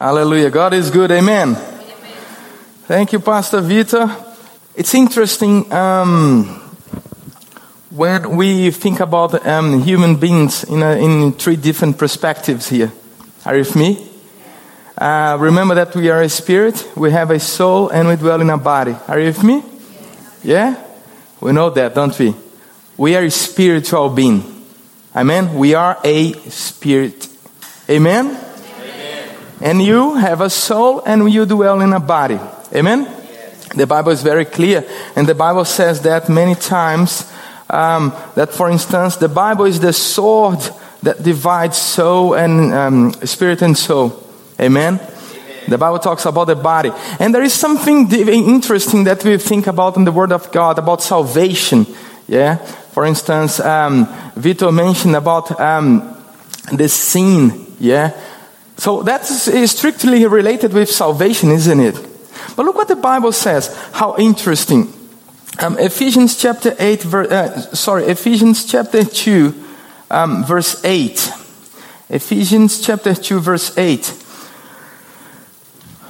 Hallelujah. God is good. Amen. Amen. Thank you, Pastor Vito. It's interesting um, when we think about um, human beings in, a, in three different perspectives here. Are you with me? Uh, remember that we are a spirit, we have a soul, and we dwell in a body. Are you with me? Yeah? We know that, don't we? We are a spiritual being. Amen? We are a spirit. Amen? And you have a soul and you dwell in a body. Amen? The Bible is very clear. And the Bible says that many times. Um, that, for instance, the Bible is the sword that divides soul and um, spirit and soul. Amen? Amen? The Bible talks about the body. And there is something interesting that we think about in the Word of God about salvation. Yeah? For instance, um, Vito mentioned about um, the sin. Yeah? So that's strictly related with salvation, isn't it? But look what the Bible says. How interesting. Um, Ephesians chapter 8, ver, uh, sorry, Ephesians chapter 2, um, verse 8. Ephesians chapter 2, verse 8.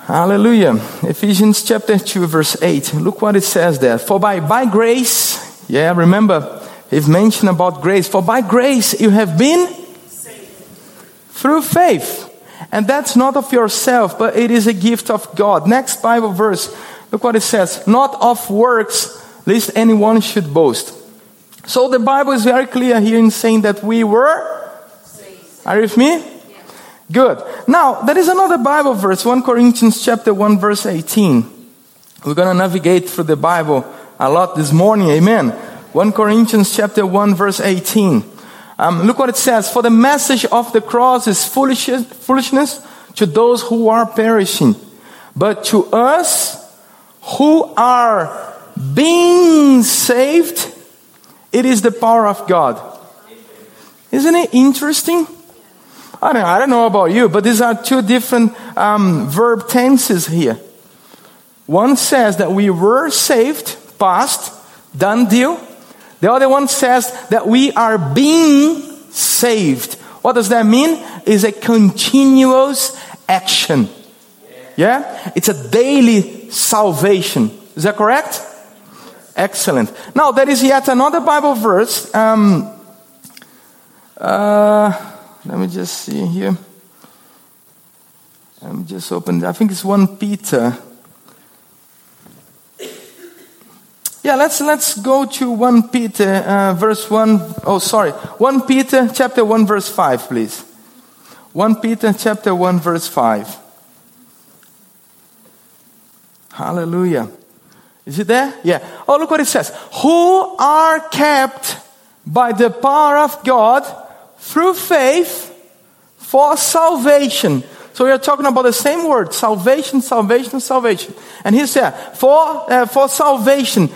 Hallelujah. Ephesians chapter 2, verse 8. Look what it says there. For by, by grace, yeah, remember, he's mentioned about grace. For by grace you have been Saved. through faith. And that's not of yourself, but it is a gift of God. Next Bible verse, look what it says. Not of works, lest anyone should boast. So the Bible is very clear here in saying that we were. Are you with me? Good. Now, there is another Bible verse, 1 Corinthians chapter 1 verse 18. We're going to navigate through the Bible a lot this morning. Amen. 1 Corinthians chapter 1 verse 18. Um, look what it says. For the message of the cross is foolishness to those who are perishing. But to us who are being saved, it is the power of God. Isn't it interesting? I don't, I don't know about you, but these are two different um, verb tenses here. One says that we were saved, past, done deal. The other one says that we are being saved. What does that mean? Is a continuous action. Yeah? It's a daily salvation. Is that correct? Excellent. Now, there is yet another Bible verse. Um, uh, let me just see here. I'm just open. I think it's 1 Peter. Yeah, let's let's go to 1 Peter uh, verse 1 oh sorry. 1 Peter chapter 1 verse 5 please. 1 Peter chapter 1 verse 5. Hallelujah. Is it there? Yeah. Oh, look what it says. Who are kept by the power of God through faith for salvation. So we are talking about the same word, salvation, salvation, salvation. And he said, for, uh, for salvation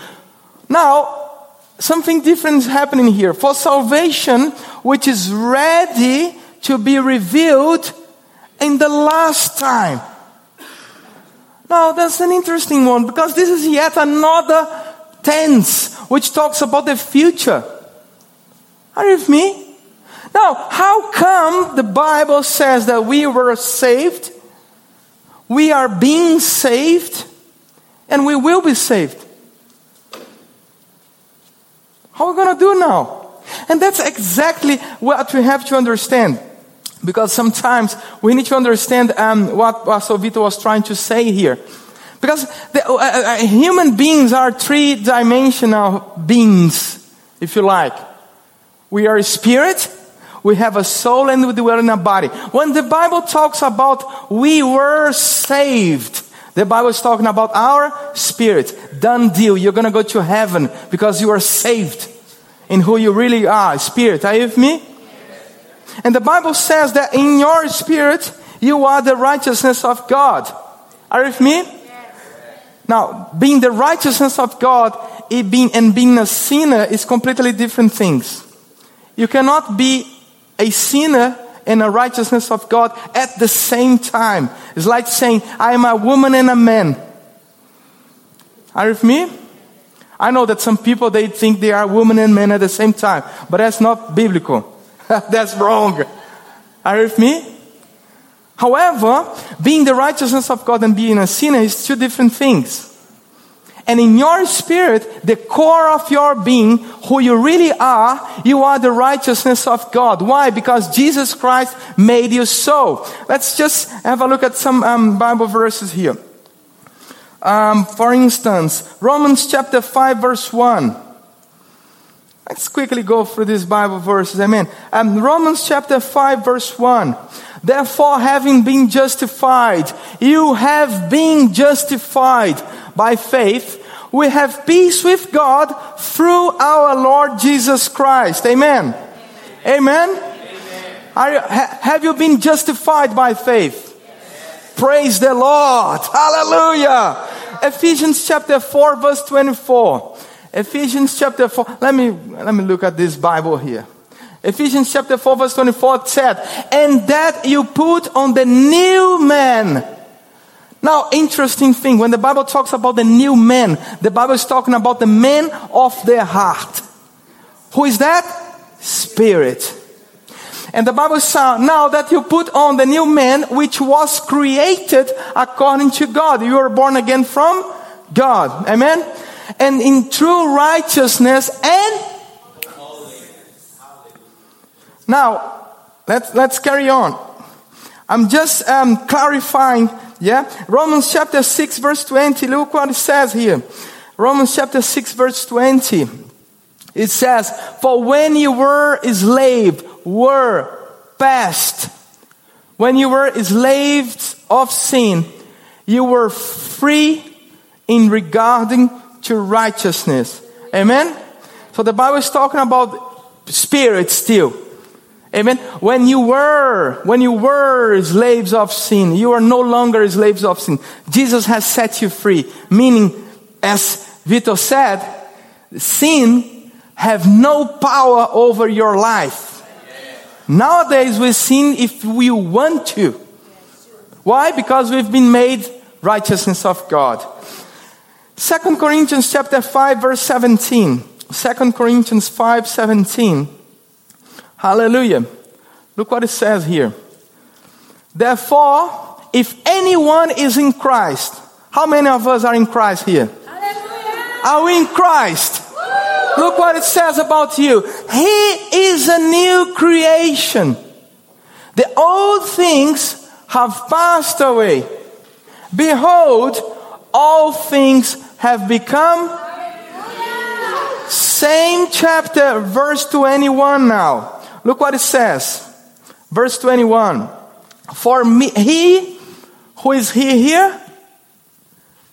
now, something different is happening here. For salvation, which is ready to be revealed in the last time. Now, that's an interesting one because this is yet another tense which talks about the future. Are you with me? Now, how come the Bible says that we were saved? We are being saved and we will be saved. How are we going to do now? And that's exactly what we have to understand. Because sometimes we need to understand um, what Pastor Vito was trying to say here. Because the, uh, uh, uh, human beings are three dimensional beings, if you like. We are a spirit, we have a soul, and we dwell in a body. When the Bible talks about we were saved, the Bible is talking about our spirit. Done deal. You're going to go to heaven because you are saved in who you really are. Spirit. Are you with me? And the Bible says that in your spirit, you are the righteousness of God. Are you with me? Now, being the righteousness of God it being, and being a sinner is completely different things. You cannot be a sinner and a righteousness of God at the same time. It's like saying, I am a woman and a man. Are you with me? I know that some people they think they are woman and man at the same time, but that's not biblical. that's wrong. Are you with me? However, being the righteousness of God and being a sinner is two different things. And in your spirit, the core of your being, who you really are, you are the righteousness of God. Why? Because Jesus Christ made you so. Let's just have a look at some um, Bible verses here. Um, for instance, Romans chapter 5 verse 1. Let's quickly go through these Bible verses. Amen. Um, Romans chapter 5 verse 1. Therefore, having been justified, you have been justified by faith. We have peace with God through our Lord Jesus Christ. Amen. Amen. Amen. You, ha, have you been justified by faith? Yes. Praise the Lord. Hallelujah. Ephesians chapter 4 verse 24. Ephesians chapter 4. Let me, let me look at this Bible here. Ephesians chapter 4 verse 24 said, and that you put on the new man. Now, interesting thing, when the Bible talks about the new man, the Bible is talking about the man of the heart. Who is that? Spirit. And the Bible says, now that you put on the new man, which was created according to God. You are born again from God. Amen? And in true righteousness and now, let's, let's carry on. I'm just um, clarifying, yeah? Romans chapter 6 verse 20, look what it says here. Romans chapter 6 verse 20. It says, For when you were enslaved, were past. When you were enslaved of sin, you were free in regarding to righteousness. Amen? So the Bible is talking about spirit still. Amen. When you were, when you were slaves of sin, you are no longer slaves of sin. Jesus has set you free. Meaning, as Vito said, sin have no power over your life. Nowadays we sin if we want to. Why? Because we've been made righteousness of God. Second Corinthians chapter 5 verse 17. Second Corinthians 5 17. Hallelujah. Look what it says here. Therefore, if anyone is in Christ, how many of us are in Christ here? Hallelujah. Are we in Christ? Look what it says about you. He is a new creation. The old things have passed away. Behold, all things have become. Same chapter, verse 21 now. Look what it says. Verse 21. For me, he, who is he here?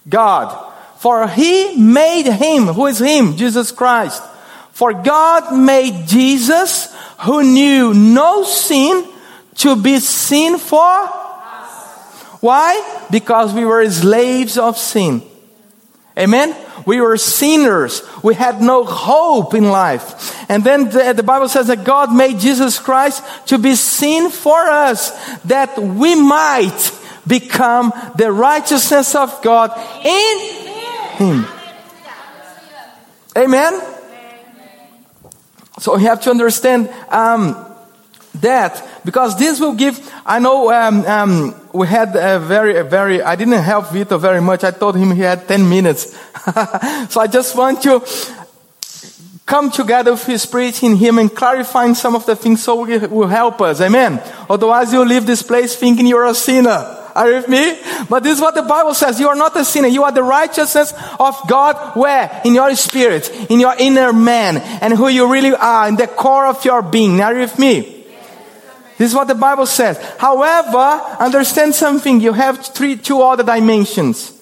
God. For he made him, who is him? Jesus Christ. For God made Jesus, who knew no sin, to be sin for us. Why? Because we were slaves of sin. Amen? We were sinners. We had no hope in life. And then the, the, Bible says that God made Jesus Christ to be sin for us that we might become the righteousness of God in Him. Amen? So we have to understand um, that because this will give, I know um, um, we had a very, a very, I didn't help Vito very much. I told him he had 10 minutes. so I just want to come together with his preaching him and clarifying some of the things so it will help us. Amen. Otherwise you leave this place thinking you're a sinner. Are you with me? But this is what the Bible says. You are not a sinner. You are the righteousness of God. Where? In your spirit, in your inner man, and who you really are, in the core of your being. Are you with me? This is what the Bible says. However, understand something. You have three, two other dimensions.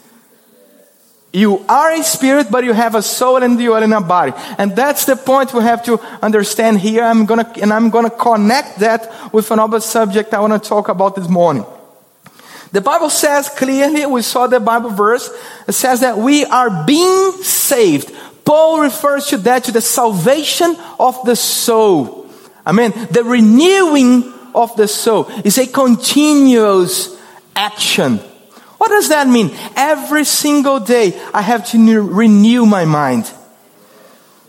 You are a spirit, but you have a soul and you are in a body. And that's the point we have to understand here. I'm gonna, and I'm gonna connect that with another subject I want to talk about this morning. The Bible says clearly, we saw the Bible verse, it says that we are being saved. Paul refers to that, to the salvation of the soul. I mean, the renewing of the soul. is a continuous action. What does that mean? Every single day I have to renew my mind.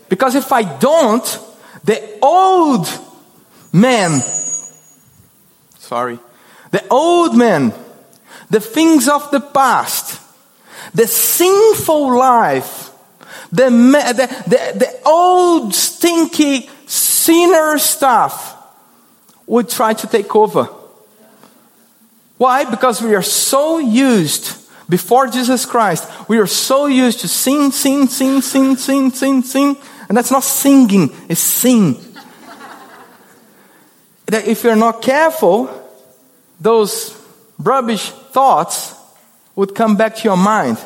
Because if I don't, the old man, sorry, the old man, the things of the past, the sinful life, the, the, the, the old stinky sinner stuff would try to take over. Why? Because we are so used before Jesus Christ, we are so used to sing, sing, sing, sing, sing, sing, sing, and that's not singing, it's sing. that if you're not careful, those rubbish thoughts would come back to your mind.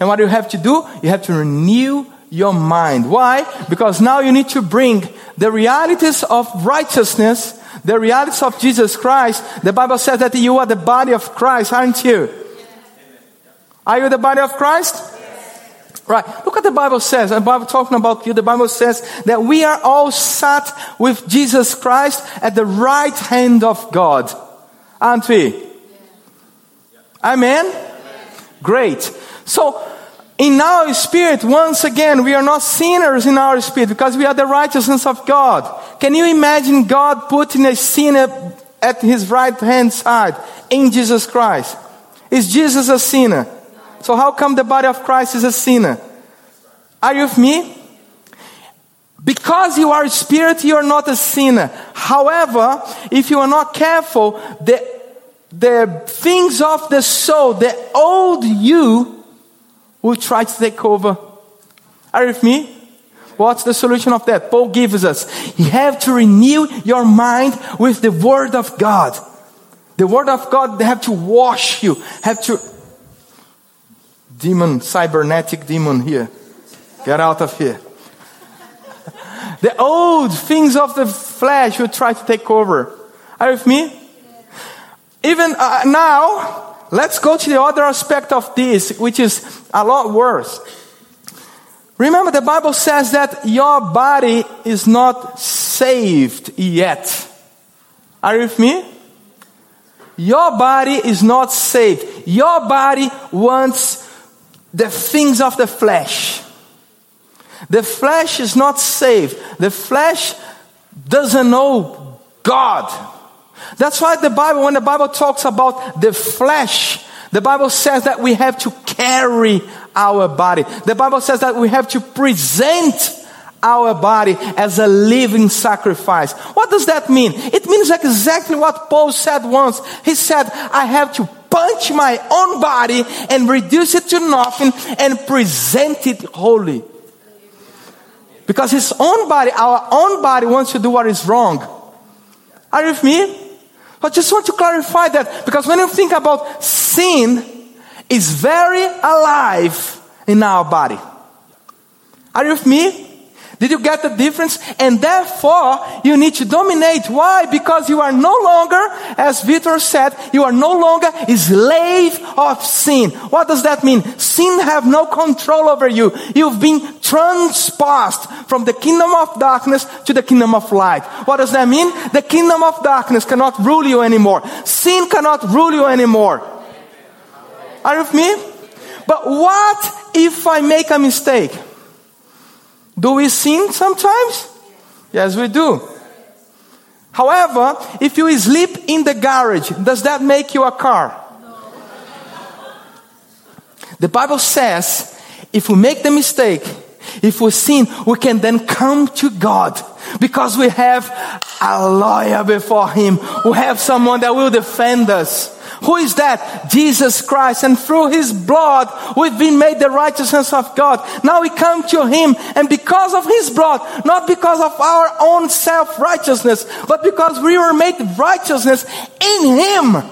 And what you have to do, you have to renew your mind. Why? Because now you need to bring the realities of righteousness, the realities of Jesus Christ. The Bible says that you are the body of Christ, aren't you? Are you the body of Christ? Right. Look what the Bible says. The Bible talking about you. The Bible says that we are all sat with Jesus Christ at the right hand of God. Aren't we? Amen? Great. So, in our spirit, once again, we are not sinners in our spirit because we are the righteousness of God. Can you imagine God putting a sinner at his right hand side in Jesus Christ? Is Jesus a sinner? So how come the body of Christ is a sinner? Are you with me? Because you are a spirit, you are not a sinner. However, if you are not careful, the, the things of the soul, the old you, will try to take over. Are you with me? What's the solution of that? Paul gives us. You have to renew your mind with the Word of God. The Word of God, they have to wash you, have to demon, cybernetic demon here. Get out of here. the old things of the flesh will try to take over. Are you with me? Even uh, now, let's go to the other aspect of this, which is a lot worse. Remember, the Bible says that your body is not saved yet. Are you with me? Your body is not saved. Your body wants the things of the flesh. The flesh is not saved. The flesh doesn't know God. That's why the Bible, when the Bible talks about the flesh, the Bible says that we have to carry our body. The Bible says that we have to present our body as a living sacrifice. What does that mean? It means exactly what Paul said once. He said, I have to punch my own body and reduce it to nothing and present it holy. Because his own body, our own body wants to do what is wrong. Are you with me? I just want to clarify that because when you think about sin, is very alive in our body. Are you with me? Did you get the difference? And therefore, you need to dominate. Why? Because you are no longer, as Victor said, you are no longer a slave of sin. What does that mean? Sin have no control over you. You've been transposed from the kingdom of darkness to the kingdom of light. What does that mean? The kingdom of darkness cannot rule you anymore. Sin cannot rule you anymore. Are you with me? But what if I make a mistake? Do we sin sometimes? Yes, we do. However, if you sleep in the garage, does that make you a car? The Bible says if we make the mistake, if we sin, we can then come to God because we have a lawyer before Him. We have someone that will defend us. Who is that? Jesus Christ. And through His blood, we've been made the righteousness of God. Now we come to Him, and because of His blood, not because of our own self righteousness, but because we were made righteousness in Him,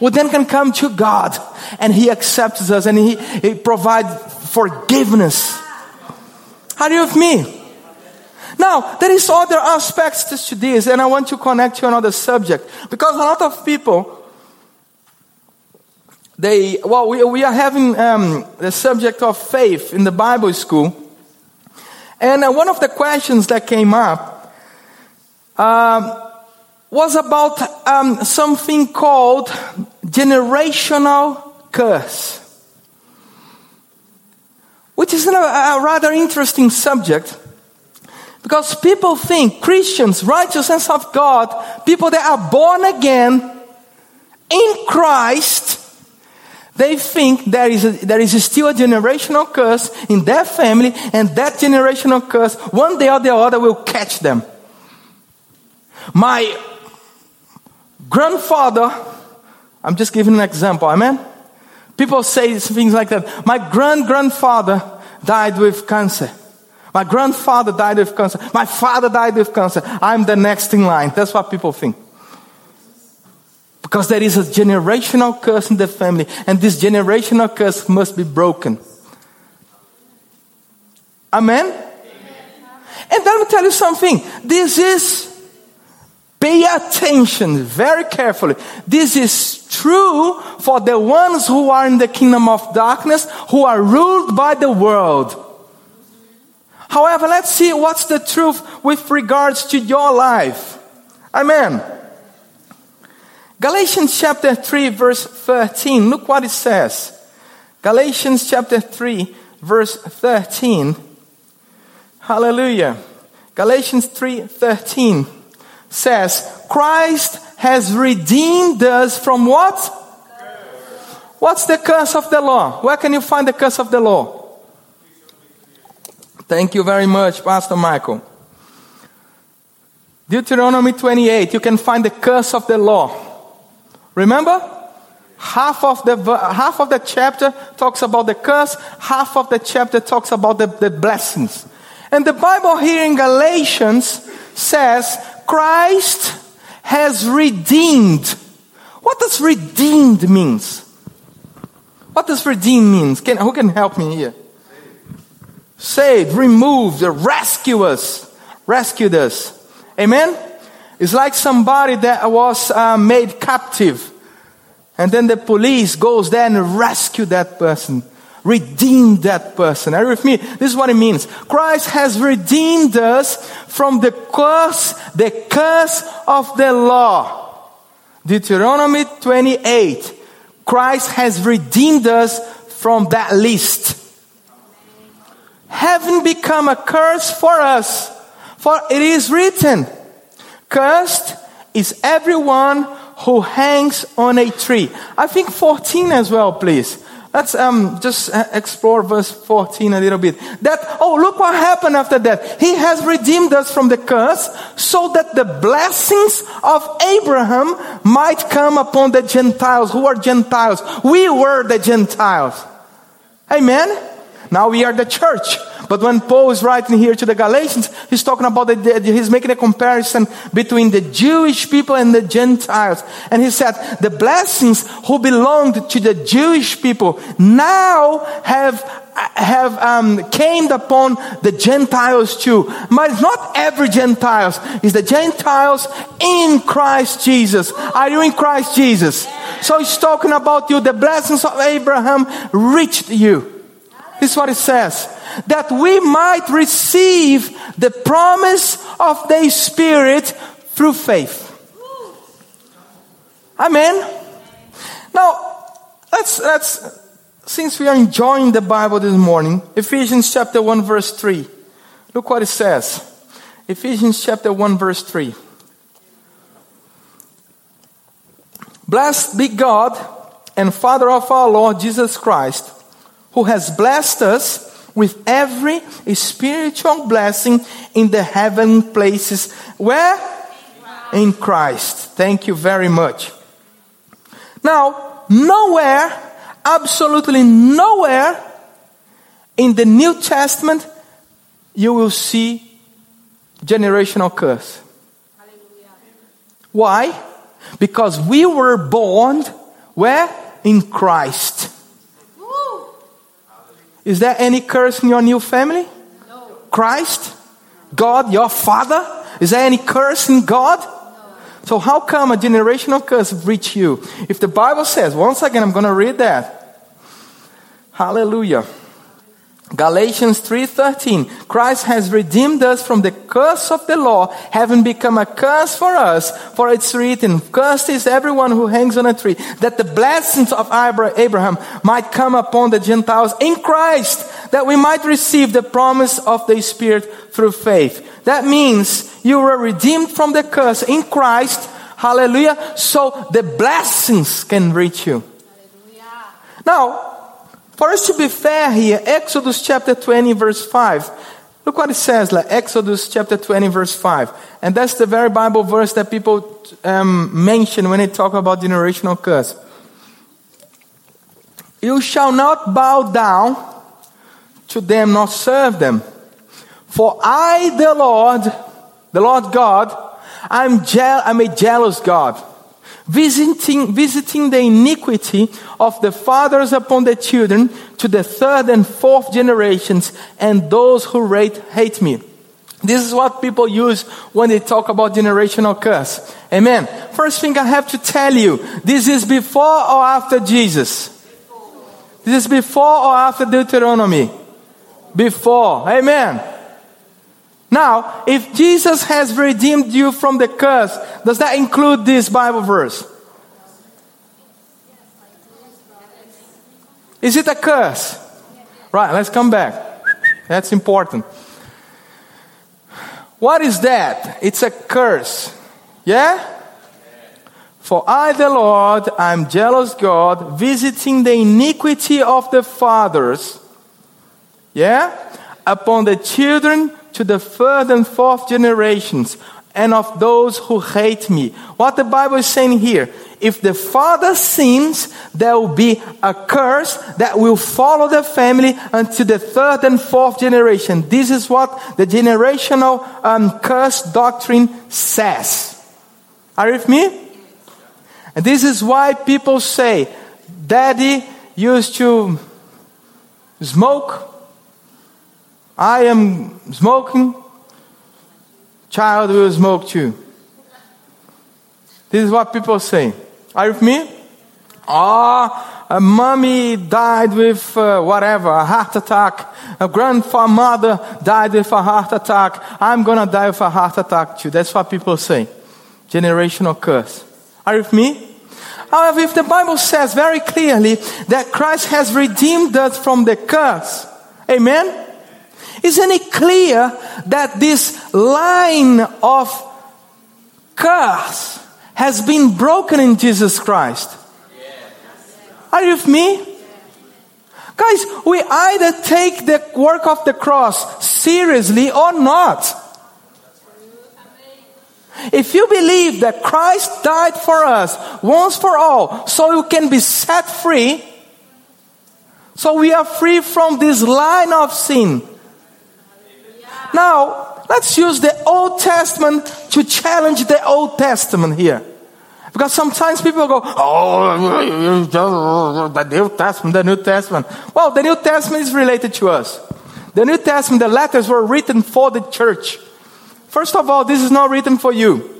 we then can come to God, and He accepts us, and He, he provides forgiveness. Are you with me? Now, there is other aspects to this, and I want to connect to another subject because a lot of people they, well, we, we are having um, the subject of faith in the Bible school. And uh, one of the questions that came up um, was about um, something called generational curse, which is a, a rather interesting subject because people think Christians, righteousness of God, people that are born again, in Christ, they think there is, a, there is still a generational curse in their family, and that generational curse, one day or the other, will catch them. My grandfather, I'm just giving an example, amen? People say things like that. My grand grandfather died with cancer. My grandfather died with cancer. My father died with cancer. I'm the next in line. That's what people think. Because there is a generational curse in the family, and this generational curse must be broken. Amen? Amen. And let me tell you something. This is, pay attention very carefully. This is true for the ones who are in the kingdom of darkness, who are ruled by the world. However, let's see what's the truth with regards to your life. Amen. Galatians chapter 3, verse 13. Look what it says. Galatians chapter 3, verse 13. Hallelujah. Galatians 3 13 says, Christ has redeemed us from what? What's the curse of the law? Where can you find the curse of the law? Thank you very much, Pastor Michael. Deuteronomy 28, you can find the curse of the law. Remember? Half of the, half of the chapter talks about the curse, half of the chapter talks about the, the blessings. And the Bible here in Galatians says Christ has redeemed. What does redeemed means? What does redeem means? Can, who can help me here? Saved, removed, rescue us, rescued us. Amen? It's like somebody that was uh, made captive. And then the police goes there and rescue that person. Redeem that person. Are you with me? This is what it means. Christ has redeemed us from the curse, the curse of the law. Deuteronomy 28. Christ has redeemed us from that list. Having become a curse for us. For it is written, Cursed is everyone who hangs on a tree. I think 14 as well, please. Let's um, just uh, explore verse 14 a little bit. That, oh, look what happened after that. He has redeemed us from the curse so that the blessings of Abraham might come upon the Gentiles. Who are Gentiles? We were the Gentiles. Amen? Now we are the church. But when Paul is writing here to the Galatians, he's talking about the, he's making a comparison between the Jewish people and the Gentiles. And he said, the blessings who belonged to the Jewish people now have have um, came upon the Gentiles too. But not every Gentiles. It's the Gentiles in Christ Jesus. Are you in Christ Jesus? So he's talking about you. The blessings of Abraham reached you. This is what it says. That we might receive the promise of the Spirit through faith. Amen. Now, let's, let's, since we are enjoying the Bible this morning, Ephesians chapter 1 verse 3. Look what it says. Ephesians chapter 1 verse 3. Blessed be God and Father of our Lord Jesus Christ who has blessed us with every spiritual blessing in the heavenly places. Where? In Christ. Thank you very much. Now, nowhere, absolutely nowhere in the New Testament you will see generational curse. Why? Because we were born where? In Christ. Is there any curse in your new family? No. Christ? God, your father? Is there any curse in God? No. So how come a generational curse reach you? If the Bible says, once again, I'm going to read that. Hallelujah. Galatians 3:13 Christ has redeemed us from the curse of the law having become a curse for us for it's written cursed is everyone who hangs on a tree that the blessings of Abraham might come upon the Gentiles in Christ that we might receive the promise of the spirit through faith that means you were redeemed from the curse in Christ Hallelujah. So the blessings can reach you. Now, for us to be fair here, Exodus chapter 20, verse 5. Look what it says, like Exodus chapter 20, verse 5. And that's the very Bible verse that people um, mention when they talk about generational curse. You shall not bow down to them nor serve them. For I, the Lord, the Lord God, I'm, je- I'm a jealous God, visiting, visiting the iniquity of the fathers upon the children to the third and fourth generations and those who rate, hate me. This is what people use when they talk about generational curse. Amen. First thing I have to tell you, this is before or after Jesus? This is before or after Deuteronomy? Before. Amen. Now, if Jesus has redeemed you from the curse, does that include this Bible verse? Is it a curse? Right, let's come back. That's important. What is that? It's a curse. Yeah? For I, the Lord, I'm jealous God, visiting the iniquity of the fathers. Yeah? Upon the children to the third and fourth generations and of those who hate me. What the Bible is saying here, if the father sins, there will be a curse that will follow the family until the third and fourth generation. This is what the generational um, curse doctrine says. Are you with me? And this is why people say, Daddy used to smoke I am smoking, child will smoke too. This is what people say. Are you with me? Ah, oh, a mommy died with uh, whatever, a heart attack. A grandfather died with a heart attack. I'm gonna die with a heart attack too. That's what people say. Generational curse. Are you with me? However, if the Bible says very clearly that Christ has redeemed us from the curse, amen? Isn't it clear that this line of curse has been broken in Jesus Christ? Are you with me? Guys, we either take the work of the cross seriously or not. If you believe that Christ died for us once for all, so you can be set free, so we are free from this line of sin, now, let's use the Old Testament to challenge the Old Testament here. Because sometimes people go, oh, the New Testament, the New Testament. Well, the New Testament is related to us. The New Testament, the letters were written for the church. First of all, this is not written for you.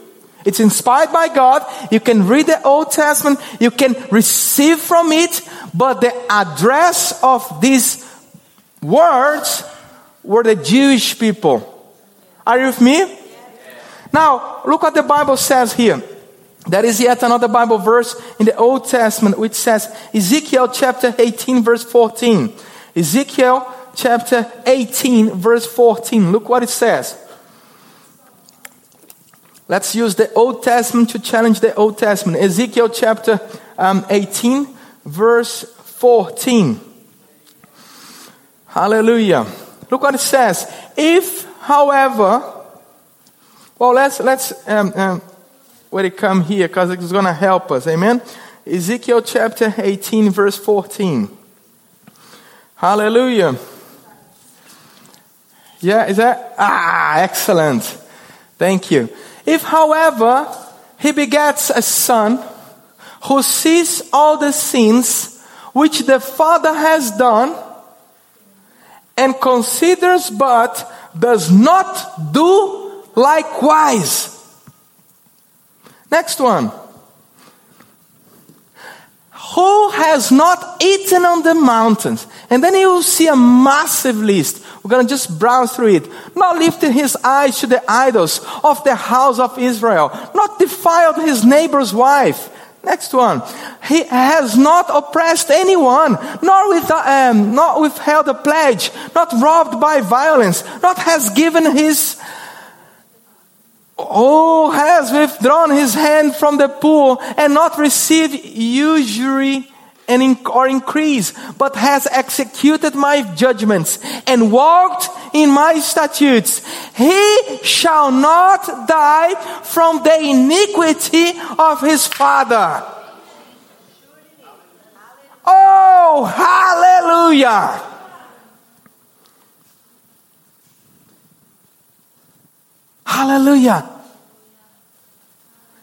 It's inspired by God. You can read the Old Testament. You can receive from it. But the address of these words were the Jewish people. Are you with me? Now, look what the Bible says here. There is yet another Bible verse in the Old Testament which says, Ezekiel chapter 18, verse 14. Ezekiel chapter 18, verse 14. Look what it says. Let's use the Old Testament to challenge the Old Testament. Ezekiel chapter um, 18, verse 14. Hallelujah. Look what it says. If, however, well, let's let's um, um, it come here because it's going to help us. Amen. Ezekiel chapter 18, verse 14. Hallelujah. Yeah, is that? Ah, excellent. Thank you. If, however, he begets a son who sees all the sins which the father has done and considers but does not do likewise. Next one. Who has not eaten on the mountains? And then you will see a massive list. We're going to just browse through it. Not lifting his eyes to the idols of the house of Israel. Not defiled his neighbor's wife Next one. He has not oppressed anyone, nor with, um, not withheld a pledge, not robbed by violence, not has given his who has withdrawn his hand from the poor and not received usury and in, or increase, but has executed my judgments and walked in my statutes. He shall not die from the iniquity of his father. Oh, hallelujah! Hallelujah.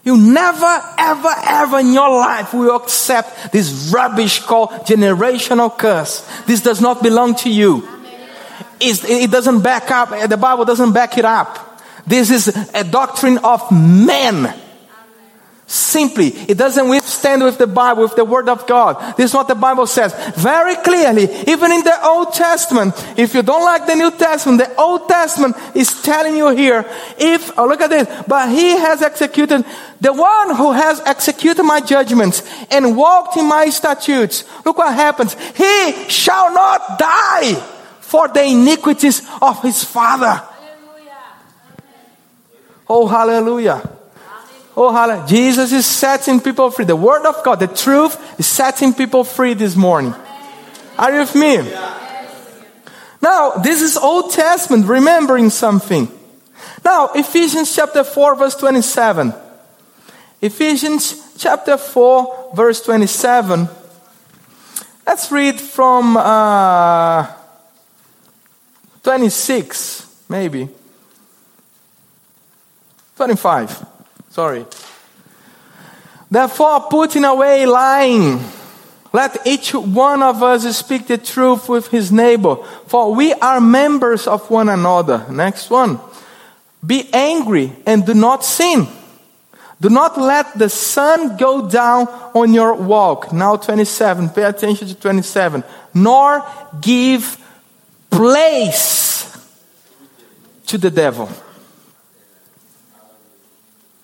You never, ever, ever in your life will accept this rubbish called generational curse. This does not belong to you. It's, it doesn't back up, the Bible doesn't back it up. This is a doctrine of men. Simply, it doesn't withstand with the Bible, with the Word of God. This is what the Bible says very clearly. Even in the Old Testament, if you don't like the New Testament, the Old Testament is telling you here, if, oh, look at this, but he has executed, the one who has executed my judgments and walked in my statutes, look what happens. He shall not die for the iniquities of his father. Hallelujah. Oh, hallelujah. Oh, hallelujah. Jesus is setting people free. The word of God, the truth is setting people free this morning. Are you with me? Now, this is Old Testament, remembering something. Now, Ephesians chapter 4, verse 27. Ephesians chapter 4, verse 27. Let's read from uh, 26, maybe. 25. Sorry. Therefore, putting away lying, let each one of us speak the truth with his neighbor, for we are members of one another. Next one. Be angry and do not sin. Do not let the sun go down on your walk. Now 27. Pay attention to 27. Nor give place to the devil.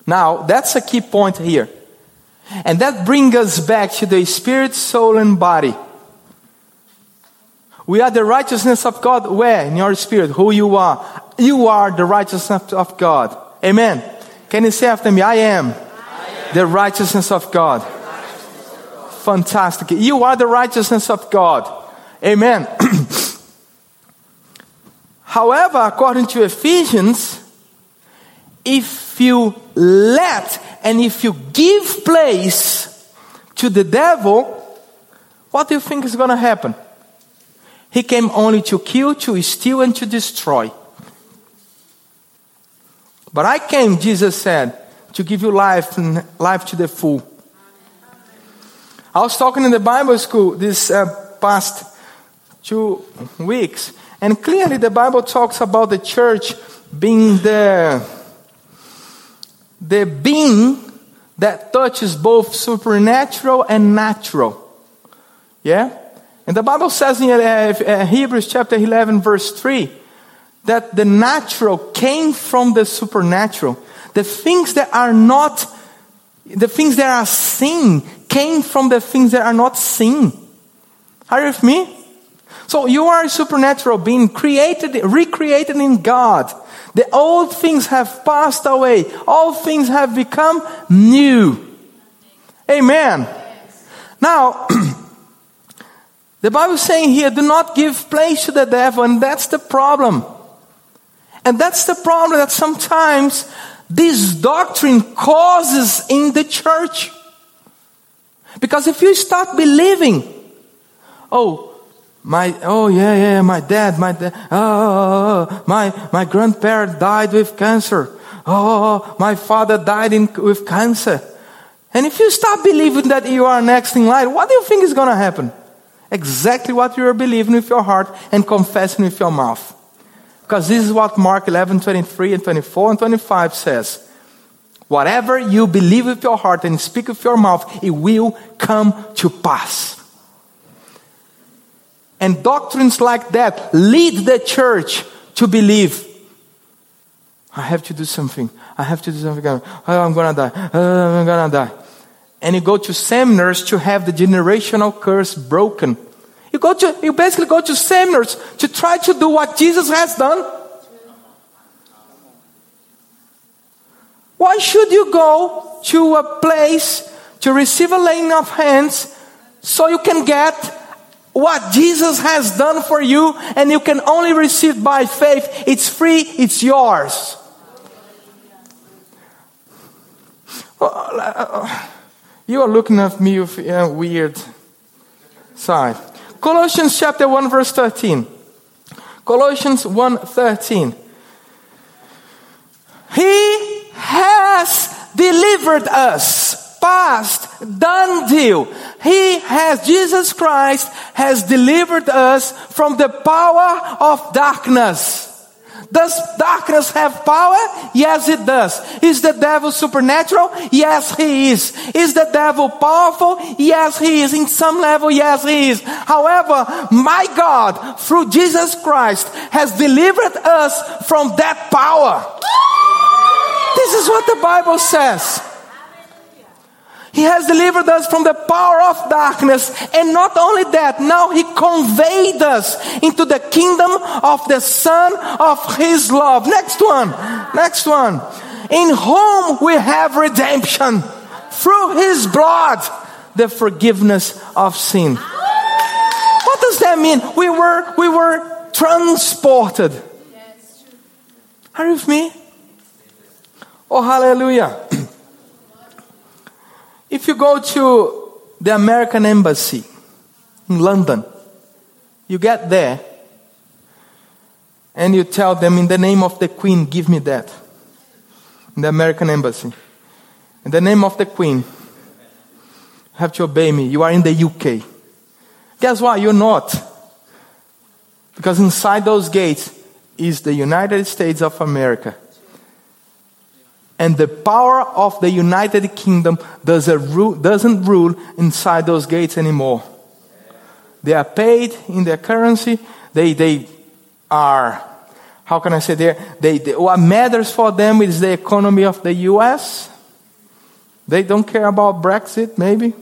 Now, that's a key point here. And that brings us back to the spirit, soul, and body. We are the righteousness of God where? In your spirit, who you are. You are the righteousness of God. Amen. Can you say after me, I am, I am. the righteousness of God. Fantastic. You are the righteousness of God. Amen. However, according to Ephesians, if you let and if you give place to the devil, what do you think is going to happen? He came only to kill, to steal, and to destroy. But I came, Jesus said, to give you life and life to the full. I was talking in the Bible school this uh, past two weeks, and clearly the Bible talks about the church being the the being that touches both supernatural and natural. Yeah? And the Bible says in uh, uh, Hebrews chapter 11, verse 3, that the natural came from the supernatural. The things that are not, the things that are seen came from the things that are not seen. Are you with me? So you are a supernatural being created, recreated in God. The old things have passed away. All things have become new. Amen. Now, the Bible is saying here, do not give place to the devil, and that's the problem. And that's the problem that sometimes this doctrine causes in the church. Because if you start believing, oh, my, oh yeah, yeah, my dad, my dad, oh, oh, oh, my, my grandparent died with cancer. Oh, my father died in, with cancer. And if you stop believing that you are next in line, what do you think is going to happen? Exactly what you are believing with your heart and confessing with your mouth. Because this is what Mark 11, 23 and 24 and 25 says. Whatever you believe with your heart and speak with your mouth, it will come to pass. And doctrines like that lead the church to believe I have to do something. I have to do something. Oh, I'm going to die. Oh, I'm going to die. And you go to seminars to have the generational curse broken. You go to, you basically go to seminars to try to do what Jesus has done. Why should you go to a place to receive a laying of hands so you can get what Jesus has done for you and you can only receive by faith? It's free, it's yours. Uh, uh, you are looking at me with a weird side. Colossians chapter 1 verse 13. Colossians 1 13. He has delivered us. Past, done deal. He has, Jesus Christ has delivered us from the power of darkness. Does darkness have power? Yes, it does. Is the devil supernatural? Yes, he is. Is the devil powerful? Yes, he is. In some level, yes, he is. However, my God, through Jesus Christ, has delivered us from that power. This is what the Bible says. He has delivered us from the power of darkness. And not only that, now He conveyed us into the kingdom of the Son of His love. Next one. Next one. In whom we have redemption through His blood, the forgiveness of sin. What does that mean? We were, we were transported. Are you with me? Oh, hallelujah. If you go to the American Embassy in London, you get there and you tell them, in the name of the Queen, give me that. In the American Embassy. In the name of the Queen, have to obey me. You are in the UK. Guess what? You're not. Because inside those gates is the United States of America and the power of the United Kingdom doesn't rule inside those gates anymore. They are paid in their currency. They, they are, how can I say, they, they, what matters for them is the economy of the US. They don't care about Brexit, maybe.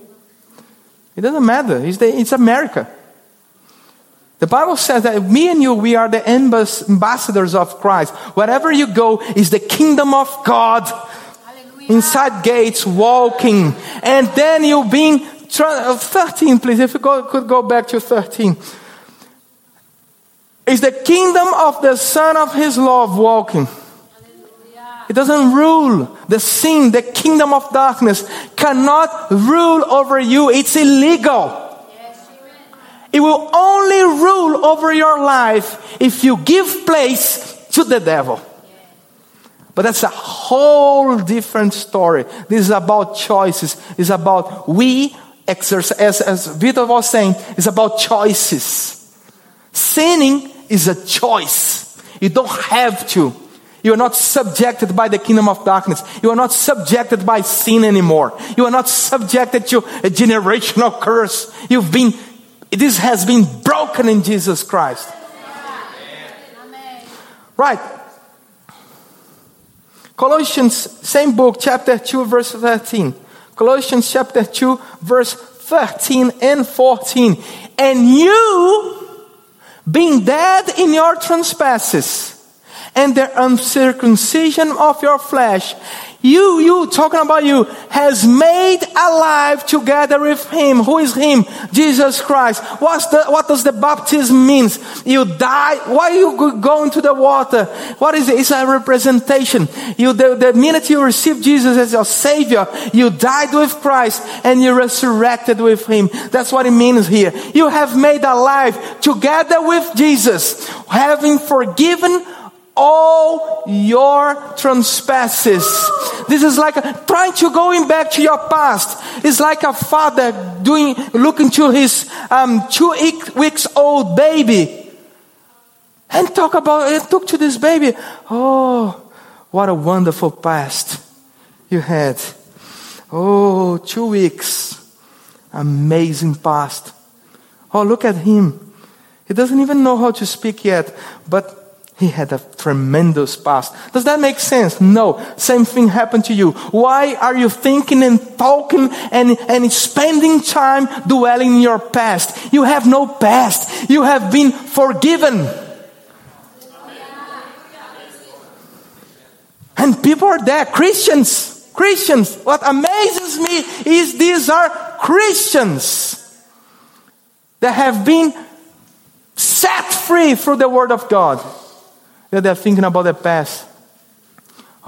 It doesn't matter. It's, the, it's America. The Bible says that me and you, we are the ambassadors of Christ. Wherever you go is the kingdom of God. Hallelujah. Inside gates, walking. And then you being, uh, 13 please, if you go, could go back to 13. Is the kingdom of the Son of His love walking. It doesn't rule. The sin, the kingdom of darkness cannot rule over you. It's illegal. It will only rule over your life if you give place to the devil. But that's a whole different story. This is about choices. It's about we exercise, as, as Vito was saying, it's about choices. Sinning is a choice. You don't have to. You are not subjected by the kingdom of darkness. You are not subjected by sin anymore. You are not subjected to a generational curse. You've been this has been broken in Jesus Christ. Right. Colossians, same book, chapter 2, verse 13. Colossians chapter 2, verse 13 and 14. And you, being dead in your trespasses and the uncircumcision of your flesh, you, you, talking about you, has made alive together with Him. Who is Him? Jesus Christ. What's the, what does the baptism means? You die. Why you go into the water? What is it? It's a representation. You, the, the minute you receive Jesus as your Savior, you died with Christ and you resurrected with Him. That's what it means here. You have made alive together with Jesus, having forgiven all your trespasses. This is like trying to going back to your past. It's like a father doing, looking to his um, two weeks old baby and talk about, and talk to this baby. Oh, what a wonderful past you had. Oh, two weeks. Amazing past. Oh, look at him. He doesn't even know how to speak yet, but he had a tremendous past. Does that make sense? No. Same thing happened to you. Why are you thinking and talking and, and spending time dwelling in your past? You have no past. You have been forgiven. And people are there, Christians, Christians. What amazes me is these are Christians that have been set free through the Word of God. That they're thinking about the past.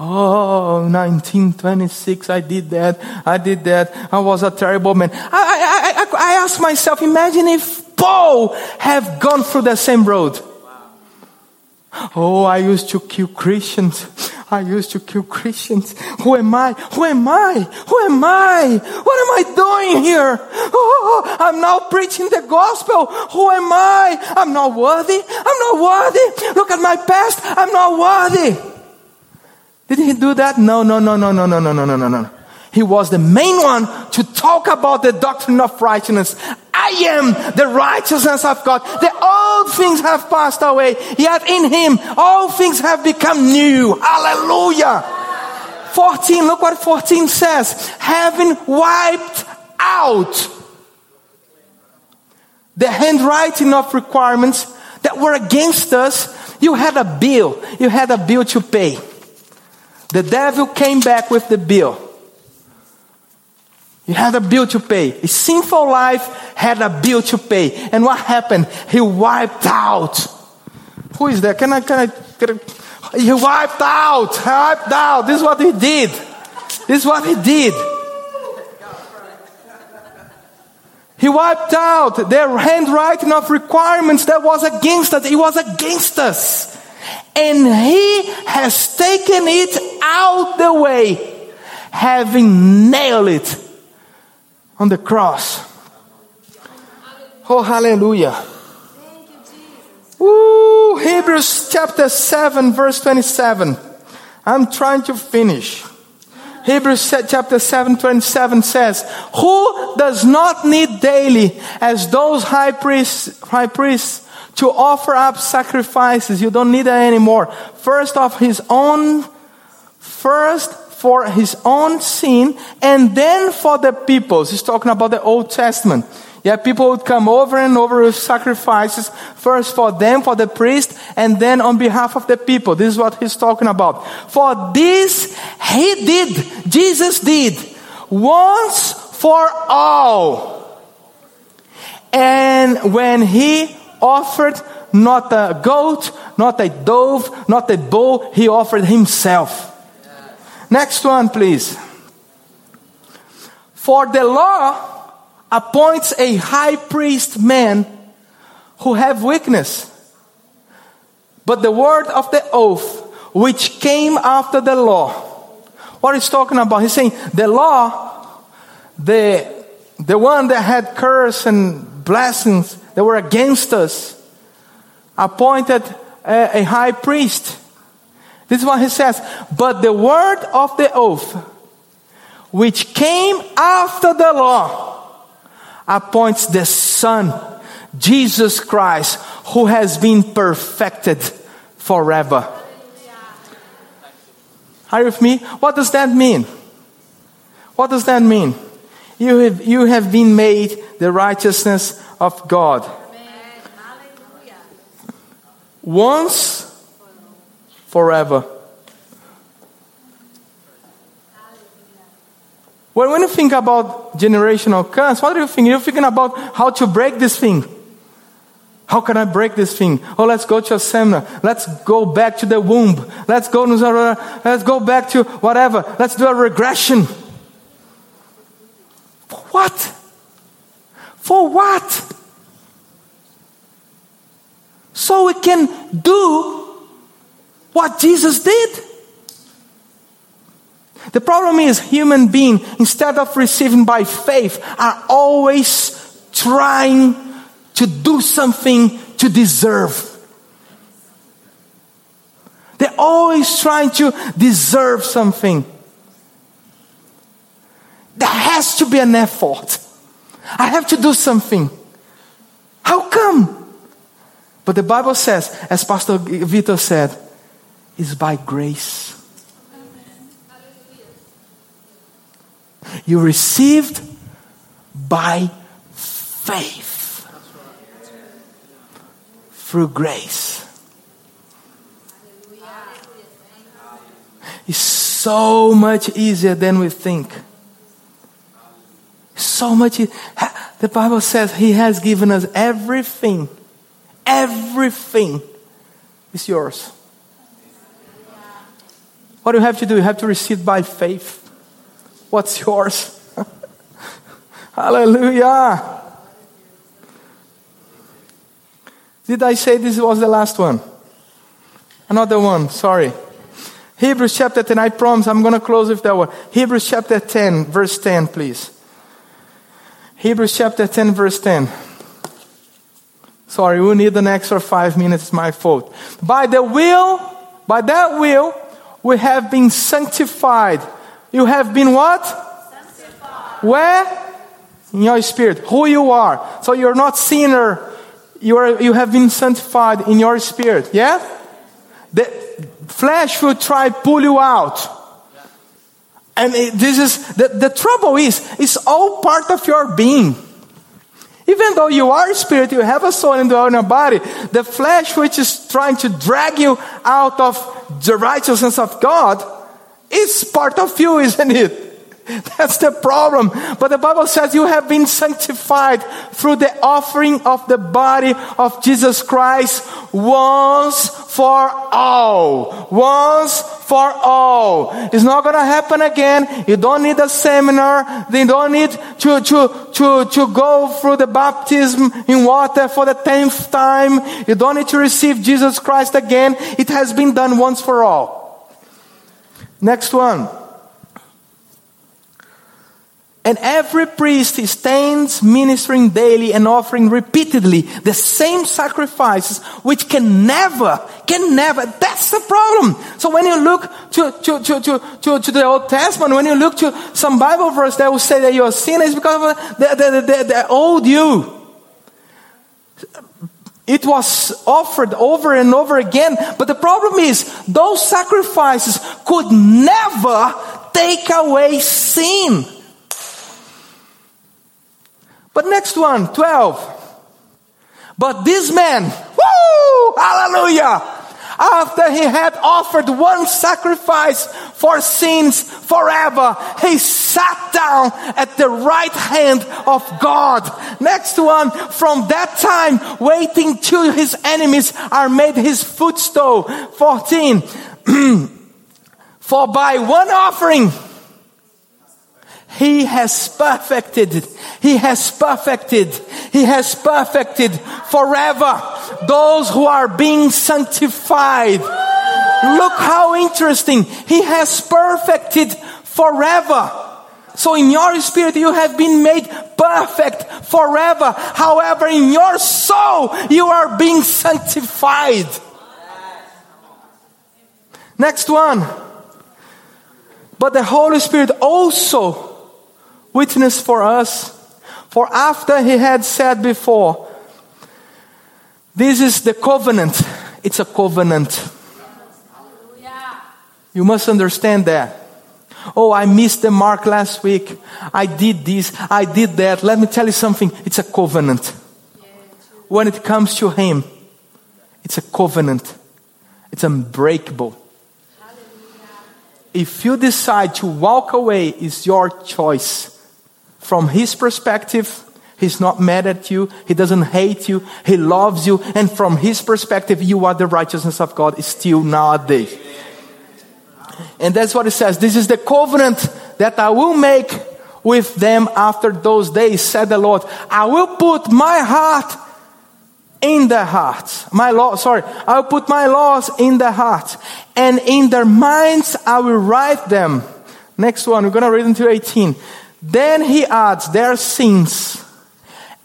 Oh, 1926, I did that, I did that, I was a terrible man. I, I, I, I ask myself, imagine if Paul have gone through the same road. Oh, I used to kill Christians. I used to kill Christians. Who am I? Who am I? Who am I? What am I doing here? Oh, I'm now preaching the gospel. Who am I? I'm not worthy. I'm not worthy. Look at my past. I'm not worthy. Did he do that? No, no, no, no, no, no, no, no, no, no, no. He was the main one to talk about the doctrine of righteousness. I am the righteousness of God. The old things have passed away, yet in Him all things have become new. Hallelujah. 14, look what 14 says. Having wiped out the handwriting of requirements that were against us, you had a bill. You had a bill to pay. The devil came back with the bill. He had a bill to pay. A sinful life had a bill to pay. And what happened? He wiped out. Who is that? Can I, can I, can I he wiped out. Wiped out. This is what he did. This is what he did. He wiped out their handwriting of requirements that was against us. It was against us. And he has taken it out the way, having nailed it on the cross. Oh, hallelujah. Woo, Hebrews chapter 7, verse 27. I'm trying to finish. Hebrews chapter 7, 27 says, Who does not need daily as those high priests, high priests to offer up sacrifices? You don't need that anymore. First of his own, first for his own sin and then for the people's. He's talking about the Old Testament. Yeah, people would come over and over with sacrifices, first for them, for the priest, and then on behalf of the people. This is what he's talking about. For this, he did, Jesus did, once for all. And when he offered not a goat, not a dove, not a bull, he offered himself. Next one, please. For the law appoints a high priest man who have weakness. But the word of the oath, which came after the law, what he's talking about, he's saying the law, the, the one that had curse and blessings that were against us, appointed a, a high priest. This is what he says. But the word of the oath, which came after the law, appoints the Son, Jesus Christ, who has been perfected forever. Are you with me? What does that mean? What does that mean? You have, you have been made the righteousness of God. Once, forever. When, when you think about generational curse, what are you thinking? You're thinking about how to break this thing. How can I break this thing? Oh, let's go to a seminar. Let's go back to the womb. Let's go, let's go back to whatever. Let's do a regression. For what? For what? So we can do what Jesus did. The problem is human being, instead of receiving by faith, are always trying to do something to deserve. They're always trying to deserve something. There has to be an effort. I have to do something. How come? But the Bible says, as Pastor Vito said, is by grace. You received by faith through grace. It's so much easier than we think. So much. The Bible says He has given us everything. Everything is yours. What do you have to do? You have to receive by faith. What's yours? Hallelujah. Did I say this was the last one? Another one, sorry. Hebrews chapter 10, I promise I'm going to close with that one. Hebrews chapter 10, verse 10, please. Hebrews chapter 10, verse 10. Sorry, we need an extra five minutes, my fault. By the will, by that will, we have been sanctified. You have been what? Sanctified. Where? In your spirit. Who you are. So you're not sinner. You, are, you have been sanctified in your spirit. Yeah? The flesh will try pull you out. And it- this is, the, the trouble is, it's all part of your being. Even though you are a spirit, you have a soul and you your body. The flesh, which is trying to drag you out of the righteousness of God, is part of you, isn't it? That's the problem. But the Bible says you have been sanctified through the offering of the body of Jesus Christ once for all. Once for all. It's not going to happen again. You don't need a seminar. You don't need to, to, to, to go through the baptism in water for the tenth time. You don't need to receive Jesus Christ again. It has been done once for all. Next one. And every priest stands ministering daily and offering repeatedly the same sacrifices, which can never, can never, that's the problem. So when you look to, to, to, to, to, to the Old Testament, when you look to some Bible verse that will say that you're it's because of the, the, the, the old you. It was offered over and over again, but the problem is those sacrifices could never take away sin. But next one, 12. But this man, woo, hallelujah, after he had offered one sacrifice for sins forever, he sat down at the right hand of God. Next one, from that time, waiting till his enemies are made his footstool. 14. For by one offering, he has perfected, He has perfected, He has perfected forever those who are being sanctified. Look how interesting. He has perfected forever. So in your spirit, you have been made perfect forever. However, in your soul, you are being sanctified. Next one. But the Holy Spirit also witness for us. For after he had said before, this is the covenant. It's a covenant. You must understand that. Oh, I missed the mark last week. I did this. I did that. Let me tell you something. It's a covenant. When it comes to him, it's a covenant. It's unbreakable. If you decide to walk away, it's your choice. From his perspective, he's not mad at you. He doesn't hate you. He loves you. And from his perspective, you are the righteousness of God still nowadays. And that's what it says. This is the covenant that I will make with them after those days, said the Lord. I will put my heart in their hearts. My law, sorry, I will put my laws in their hearts. And in their minds I will write them. Next one, we're gonna read until 18. Then he adds, their sins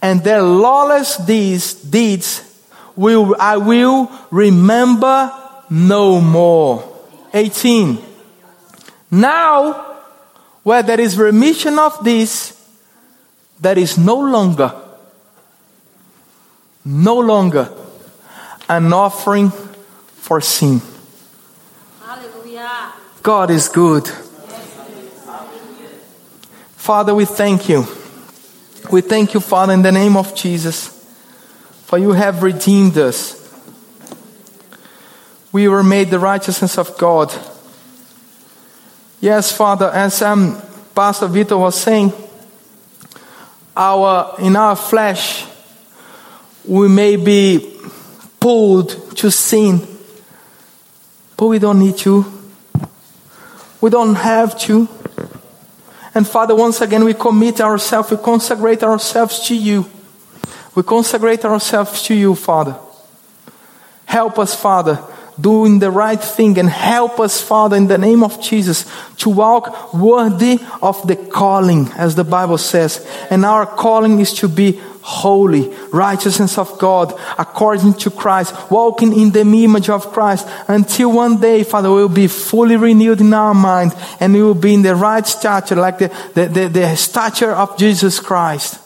and their lawless deeds, deeds will, I will remember no more. 18. Now, where there is remission of this, there is no longer, no longer an offering for sin. Hallelujah. God is good. Father, we thank you. We thank you, Father, in the name of Jesus, for you have redeemed us. We were made the righteousness of God. Yes, Father, as um, Pastor Vito was saying, our in our flesh we may be pulled to sin, but we don't need to. We don't have to. And Father, once again, we commit ourselves, we consecrate ourselves to you. We consecrate ourselves to you, Father. Help us, Father, doing the right thing and help us, Father, in the name of Jesus, to walk worthy of the calling, as the Bible says. And our calling is to be holy, righteousness of God, according to Christ, walking in the image of Christ, until one day, Father, we will be fully renewed in our mind and we will be in the right stature, like the, the, the, the stature of Jesus Christ.